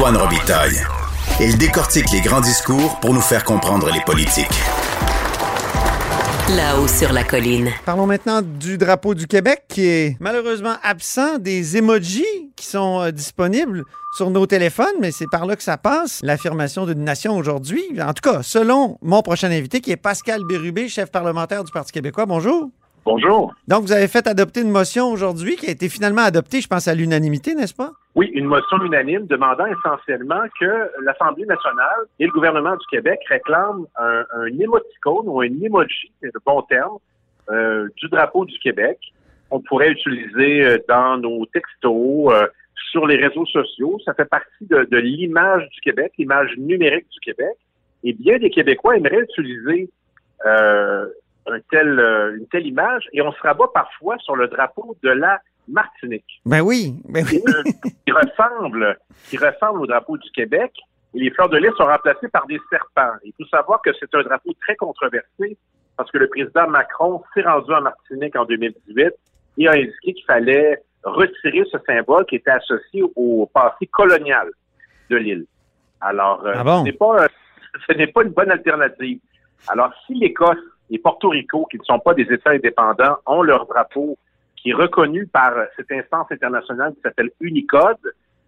Antoine Robitaille. Il décortique les grands discours pour nous faire comprendre les politiques. Là-haut sur la colline. Parlons maintenant du drapeau du Québec qui est malheureusement absent des emojis qui sont euh, disponibles sur nos téléphones, mais c'est par là que ça passe, l'affirmation d'une nation aujourd'hui. En tout cas, selon mon prochain invité qui est Pascal Bérubé, chef parlementaire du Parti québécois. Bonjour. Bonjour. Donc, vous avez fait adopter une motion aujourd'hui qui a été finalement adoptée, je pense, à l'unanimité, n'est-ce pas? Oui, une motion unanime demandant essentiellement que l'Assemblée nationale et le gouvernement du Québec réclament un, un émoticône ou un emoji, c'est le bon terme, euh, du drapeau du Québec. On pourrait utiliser euh, dans nos textos, euh, sur les réseaux sociaux. Ça fait partie de, de l'image du Québec, l'image numérique du Québec. Et bien des Québécois aimeraient utiliser euh, un tel, euh, une telle image et on se rabat parfois sur le drapeau de la Martinique. Ben oui, ben oui. qui ressemble, qui ressemble au drapeau du Québec. Et les fleurs de lys sont remplacées par des serpents. Il faut savoir que c'est un drapeau très controversé parce que le président Macron s'est rendu en Martinique en 2018 et a indiqué qu'il fallait retirer ce symbole qui était associé au passé colonial de l'île. Alors, euh, Ah bon? ce n'est pas, ce n'est pas une bonne alternative. Alors, si l'Écosse et Porto Rico, qui ne sont pas des États indépendants, ont leur drapeau qui est reconnu par cette instance internationale qui s'appelle Unicode,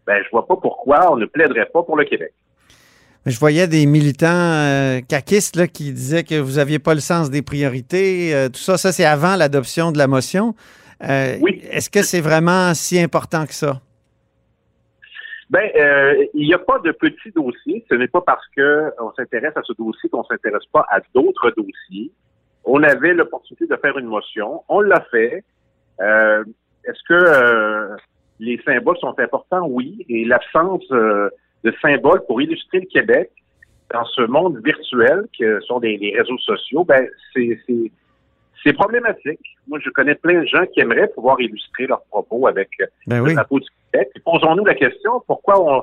ben, je vois pas pourquoi on ne plaiderait pas pour le Québec. Je voyais des militants euh, caquistes là, qui disaient que vous n'aviez pas le sens des priorités. euh, tout ça, ça c'est avant l'adoption de la motion. Euh, Oui. Est-ce que c'est vraiment si important que ça? Ben, euh, il n'y a pas de petit dossier. Ce n'est pas parce que on s'intéresse à ce dossier qu'on s'intéresse pas à d'autres dossiers. On avait l'opportunité de faire une motion. On l'a fait. Euh, Est-ce que euh, les symboles sont importants? Oui. Et l'absence euh, de symboles pour illustrer le Québec dans ce monde virtuel que sont les, les réseaux sociaux, ben, c'est, problématique. Moi, je connais plein de gens qui aimeraient pouvoir illustrer leurs propos avec Ben le oui. drapeau du Québec. Posons-nous la question, pourquoi on,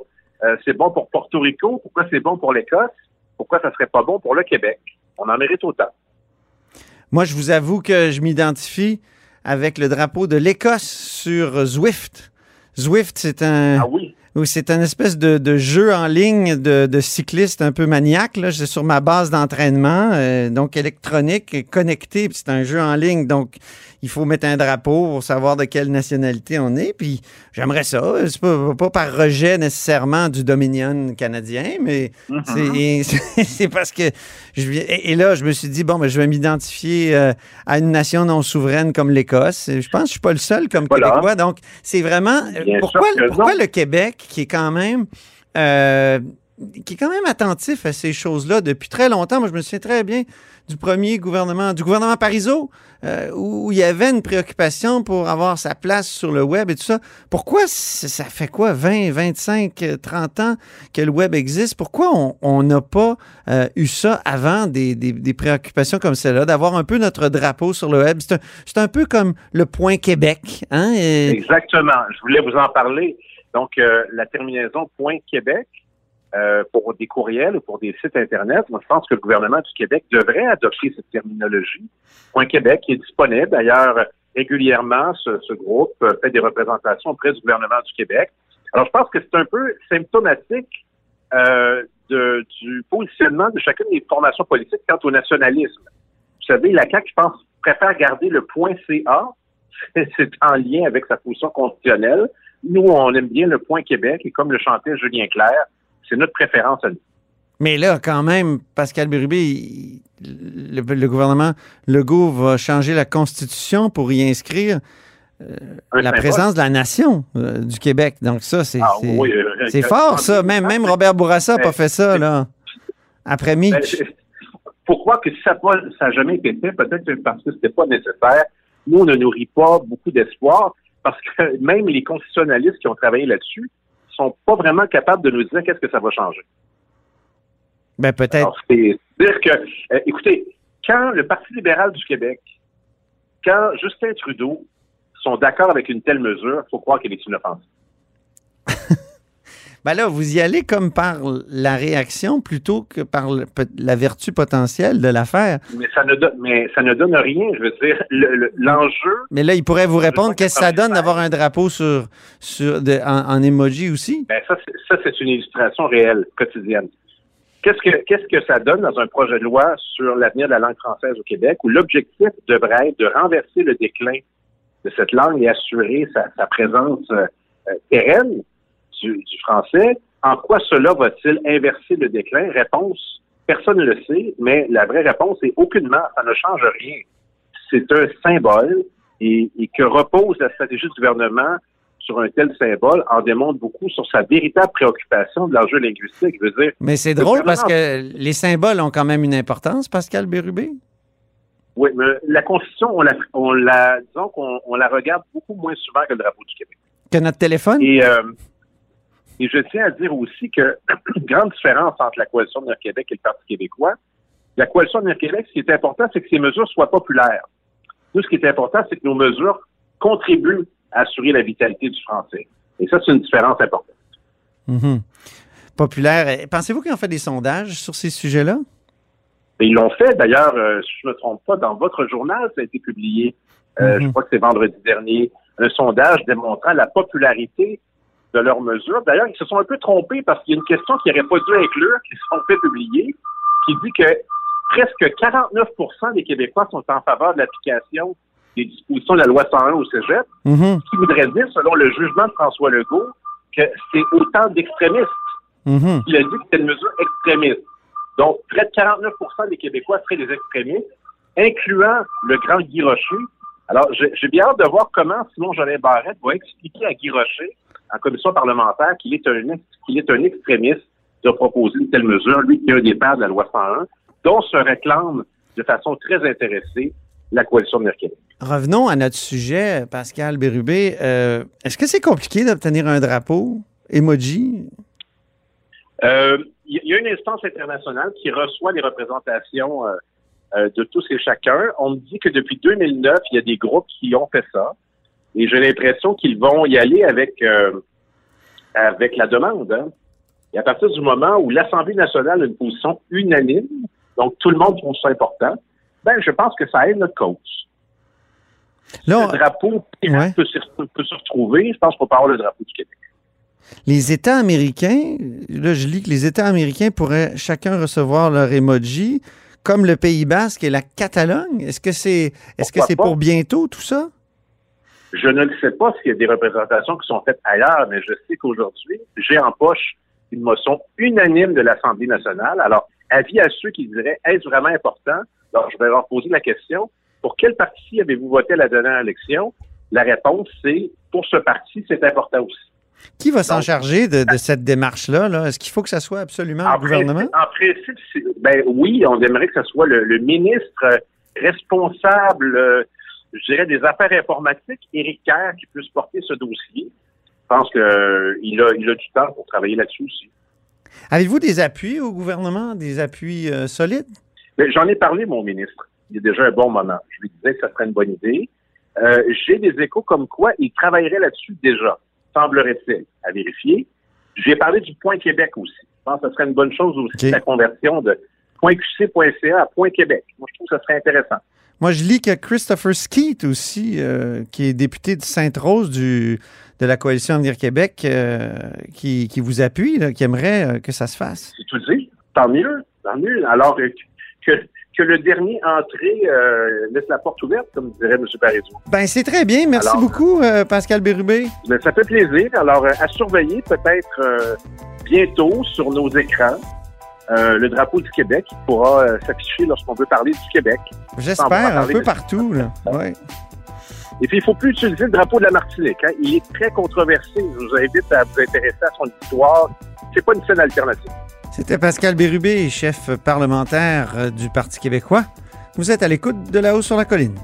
c'est bon pour Porto Rico? Pourquoi c'est bon pour l'Écosse? Pourquoi ça serait pas bon pour le Québec? On en mérite autant. Moi, je vous avoue que je m'identifie avec le drapeau de l'Écosse sur Zwift. Zwift, c'est un, Ah oui? Oui, c'est un espèce de, de jeu en ligne de, de cycliste un peu maniaque. Là. C'est sur ma base d'entraînement, euh, donc électronique, et connecté. C'est un jeu en ligne, donc il faut mettre un drapeau pour savoir de quelle nationalité on est. Puis j'aimerais ça. C'est pas, pas par rejet nécessairement du Dominion canadien, mais c'est c'est parce que je viens- et, et là je me suis dit bon ben je vais m'identifier euh, à une nation non souveraine comme l'Écosse. Je pense que je suis pas le seul comme Voilà. Québécois. Donc c'est vraiment euh, Bien pourquoi le Québec qui est quand même euh, qui est quand même attentif à ces choses-là depuis très longtemps. Moi, je me souviens très bien du premier gouvernement, du gouvernement Parizeau, euh, où, il y avait une préoccupation pour avoir sa place sur le web et tout ça. Pourquoi ça fait quoi, 20, 25, euh, 30 ans que le web existe? Pourquoi on- n'a pas euh, eu ça avant des, des- préoccupations comme celle-là, d'avoir un peu notre drapeau sur le web? C'est un, un peu comme le point Québec. Hein? Exactement. Je voulais vous en parler. Donc, euh, la terminaison point Québec euh, pour des courriels ou pour des sites Internet, moi, je pense que le gouvernement du Québec devrait adopter cette terminologie. Point Québec qui est disponible. D'ailleurs, régulièrement, ce, ce groupe fait des représentations auprès du gouvernement du Québec. Alors, je pense que c'est un peu symptomatique euh, de, du positionnement de chacune des formations politiques quant au nationalisme. Vous savez, la CAQ, je pense, préfère garder le point CA. C'est en lien avec sa position constitutionnelle. Nous, on aime bien le point Québec et comme le chantait Julien Clerc, c'est notre préférence à nous. Mais là, quand même, Pascal Bérubé, le, le gouvernement Legault va changer la Constitution pour y inscrire Un la symbole. présence de la nation euh, du Québec. Donc ça, c'est Ah, oui, euh, fort, ça. Même, même Robert Bourassa n'a pas fait ça, là. Après Ben, Mitch. Pourquoi que si ça n'a jamais été fait? Peut-être parce que c'était pas nécessaire. Nous, on ne nourrit pas beaucoup d'espoir parce que même les constitutionnalistes qui ont travaillé là-dessus sont pas vraiment capables de nous dire qu'est-ce que ça va changer. Ben peut-être. C'est dire que, euh, écoutez, quand le Parti libéral du Québec, quand Justin Trudeau sont d'accord avec une telle mesure, il faut croire qu'elle est inoffensive. Ben là, vous y allez comme par la réaction plutôt que par le- la vertu potentielle de l'affaire. Mais ça ne donne, mais ça ne donne rien. Je veux dire, le- le- l'enjeu, Mais là, il pourrait vous répondre qu'est-ce que ça donne d'avoir un drapeau sur, sur de- en, en emoji aussi? ben ça, c'est- une illustration réelle, quotidienne. Qu'est-ce que qu'est-ce que ça donne dans un projet de loi sur l'avenir de la langue française au Québec, où l'objectif devrait être de renverser le déclin de cette langue et assurer sa, sa présence euh, euh, pérenne? Du, du français. En quoi cela va-t-il inverser le déclin? Réponse, personne ne le sait, mais la vraie réponse est aucunement, ça ne change rien. C'est un symbole et, et que repose la stratégie du gouvernement sur un tel symbole en démontre beaucoup sur sa véritable préoccupation de l'enjeu linguistique. Je veux dire, Mais c'est Le drôle parce que les symboles ont quand même une importance, Pascal Bérubé. oui, mais la Constitution, on la, on la disons qu'on on la regarde beaucoup moins souvent que le drapeau du Québec. Que notre téléphone? Et, euh, et je tiens à dire aussi que grande différence entre la coalition de Québec et le Parti québécois. La coalition de Québec, ce qui est important, c'est que ces mesures soient populaires. Nous, ce qui est important, c'est que nos mesures contribuent à assurer la vitalité du français. Et ça, c'est une différence importante. Mhm. Populaire. Pensez-vous qu'ils ont fait des sondages sur ces sujets-là? Et ils l'ont fait, d'ailleurs, euh, si je ne me trompe pas, dans votre journal, ça a été publié, euh, Mhm. je crois que c'est vendredi dernier, un sondage démontrant la popularité de leurs mesures. D'ailleurs, ils se sont un peu trompés parce qu'il y a une question qui n'aurait pas dû inclure, qui se sont fait publier, qui dit que presque 49 des Québécois sont en faveur de l'application des dispositions de la loi 101 au cégep, Mhm. ce qui voudrait dire, selon le jugement de François Legault, que c'est autant d'extrémistes Mhm. il a dit que c'était une mesure extrémiste. Donc, près de 49% des Québécois seraient des extrémistes, incluant le grand Guy Rocher. Alors, j'ai j'ai bien hâte de voir comment Simon Jolin Barrette va expliquer à Guy Rocher, en commission parlementaire, qu'il est un qu'il est un extrémiste de proposer une telle mesure, lui qui est un des pères de la loi 101, dont se réclame de façon très intéressée la coalition de Québec. Revenons à notre sujet, Pascal Bérubé. Euh, Est-ce que c'est compliqué d'obtenir un drapeau? Emoji? Euh, Il y a une instance internationale qui reçoit les représentations euh, de tous et chacun. On me dit que depuis 2009, il y a des groupes qui ont fait ça. Et j'ai l'impression qu'ils vont y aller avec, euh, avec la demande. hein. Et à partir du moment où l'Assemblée nationale a une position unanime, donc tout le monde trouve ça important, ben je pense que ça aide notre cause. Là, le drapeau Ouais. peut, se, peut se retrouver. Je pense qu'on peut avoir le drapeau du Québec. les États américains, là, je lis que les États américains pourraient chacun recevoir leur emoji, comme le Pays basque et la Catalogne. Est-ce que c'est que Pourquoi c'est pour bientôt tout ça? Je ne le sais pas s'il y a des représentations qui sont faites ailleurs, mais je sais qu'aujourd'hui, j'ai en poche une motion unanime de l'Assemblée nationale. Alors, avis à ceux qui diraient, est-ce vraiment important? Alors, je vais leur poser la question. Pour quel parti avez-vous voté à la dernière élection? La réponse, c'est pour ce parti, c'est important aussi. Qui va s'en charger de, de cette démarche-là? -là? Est-ce qu'il faut que ça soit absolument le En gouvernement? en principe, ben oui, on aimerait que ce soit le, le ministre responsable, euh, je dirais, des affaires informatiques, Éric Kerr, qui puisse porter ce dossier. Je pense qu'il a, il a du temps pour travailler là-dessus aussi. Avez-vous des appuis au gouvernement, des appuis euh, solides? Mais J'en ai parlé, mon ministre, il y a déjà un bon moment. Je lui disais que ça serait une bonne idée. Euh, J'ai des échos comme quoi il travaillerait là-dessus déjà, semblerait-il, à vérifier. J'ai parlé du Point Québec aussi. Je pense que ce serait une bonne chose aussi, la conversion de .qc.ca à Point Québec. Moi, je trouve que ce serait intéressant. Moi, je lis que Christopher Skeet aussi, euh, qui est député de Sainte-Rose du, de la coalition Avenir Québec, euh, qui, qui vous appuie, là, qui aimerait euh, que ça se fasse. C'est tout dit. Tant mieux, tant mieux. Alors que, que le dernier entré euh, laisse la porte ouverte, comme dirait M. Parizeau. Ben, c'est très bien. Merci Alors- beaucoup, Pascal Bérubé. Mais ça fait plaisir. Alors, à surveiller peut-être bientôt sur nos écrans euh, le drapeau du Québec pourra euh, s'afficher lorsqu'on veut parler du Québec. J'espère, un peu de- partout. Là. Ouais. Et puis, il faut plus utiliser le drapeau de la Martinique. hein. Il est très controversé. Je vous invite à vous intéresser à son histoire. C'est pas une scène alternative. C'était Pascal Bérubé, chef parlementaire euh, du Parti québécois. Vous êtes à l'écoute de là-haut sur la colline.